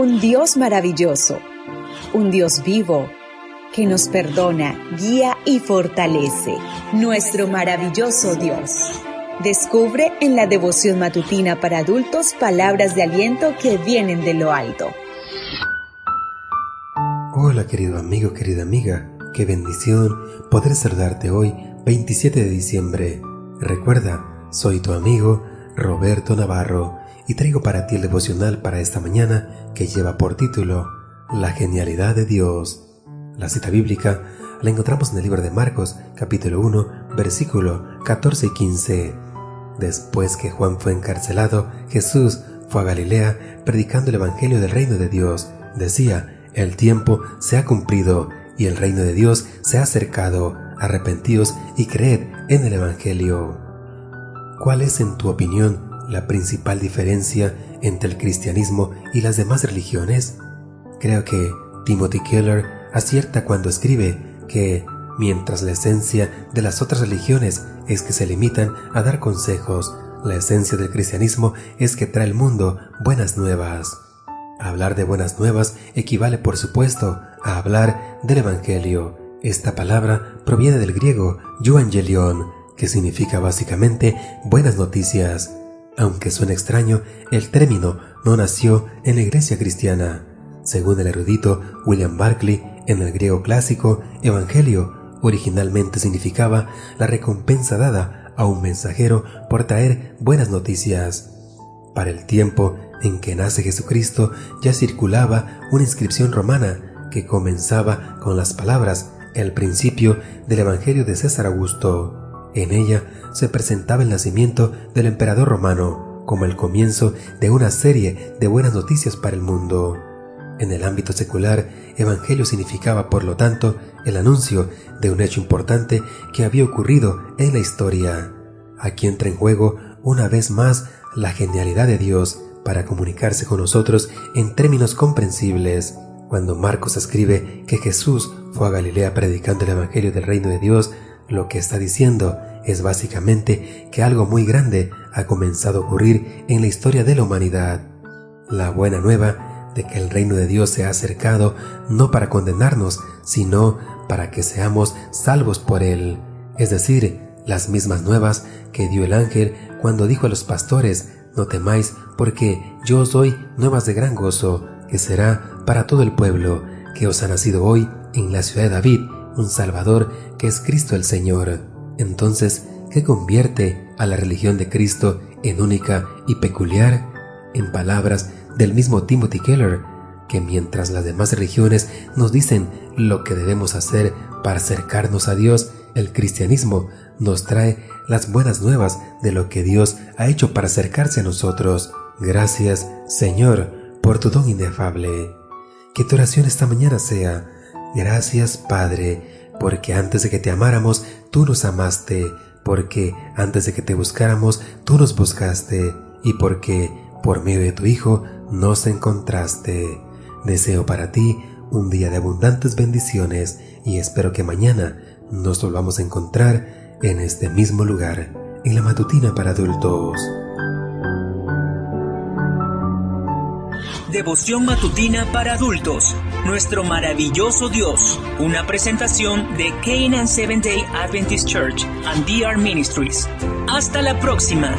un Dios maravilloso, un Dios vivo que nos perdona, guía y fortalece. Nuestro maravilloso Dios. Descubre en la devoción matutina para adultos palabras de aliento que vienen de lo alto. Hola querido amigo, querida amiga, qué bendición poder saludarte hoy 27 de diciembre. Recuerda, soy tu amigo Roberto Navarro y traigo para ti el devocional para esta mañana que lleva por título La genialidad de Dios. La cita bíblica la encontramos en el libro de Marcos, capítulo 1, versículo 14 y 15. Después que Juan fue encarcelado, Jesús fue a Galilea predicando el Evangelio del reino de Dios. Decía, el tiempo se ha cumplido y el reino de Dios se ha acercado. Arrepentíos y creed en el Evangelio. ¿Cuál es, en tu opinión, la principal diferencia entre el cristianismo y las demás religiones? Creo que Timothy Keller acierta cuando escribe que, mientras la esencia de las otras religiones es que se limitan a dar consejos, la esencia del cristianismo es que trae al mundo buenas nuevas. Hablar de buenas nuevas equivale, por supuesto, a hablar del Evangelio. Esta palabra proviene del griego euangelion, que significa básicamente buenas noticias. Aunque suene extraño, el término no nació en la iglesia cristiana. Según el erudito William Barclay, en el griego clásico, evangelio originalmente significaba la recompensa dada a un mensajero por traer buenas noticias. Para el tiempo en que nace Jesucristo ya circulaba una inscripción romana que comenzaba con las palabras el principio del Evangelio de César Augusto. En ella se presentaba el nacimiento del emperador romano como el comienzo de una serie de buenas noticias para el mundo. En el ámbito secular, evangelio significaba, por lo tanto, el anuncio de un hecho importante que había ocurrido en la historia. Aquí entra en juego, una vez más, la genialidad de Dios para comunicarse con nosotros en términos comprensibles. Cuando Marcos escribe que Jesús fue a Galilea predicando el Evangelio del Reino de Dios, lo que está diciendo es básicamente que algo muy grande ha comenzado a ocurrir en la historia de la humanidad. La buena nueva de que el reino de Dios se ha acercado no para condenarnos, sino para que seamos salvos por él. Es decir, las mismas nuevas que dio el ángel cuando dijo a los pastores, no temáis, porque yo os doy nuevas de gran gozo, que será para todo el pueblo, que os ha nacido hoy en la ciudad de David un Salvador, que es Cristo el Señor. Entonces, ¿qué convierte a la religión de Cristo en única y peculiar? En palabras del mismo Timothy Keller, que mientras las demás religiones nos dicen lo que debemos hacer para acercarnos a Dios, el cristianismo nos trae las buenas nuevas de lo que Dios ha hecho para acercarse a nosotros. Gracias, Señor, por tu don inefable. Que tu oración esta mañana sea, gracias, Padre, porque antes de que te amáramos, tú nos amaste, porque antes de que te buscáramos, tú nos buscaste, y porque, por medio de tu Hijo, nos encontraste. Deseo para ti un día de abundantes bendiciones y espero que mañana nos volvamos a encontrar en este mismo lugar, en la matutina para adultos. Devoción matutina para adultos. Nuestro maravilloso Dios. Una presentación de Canaan Seventh Day Adventist Church and DR Ministries. Hasta la próxima.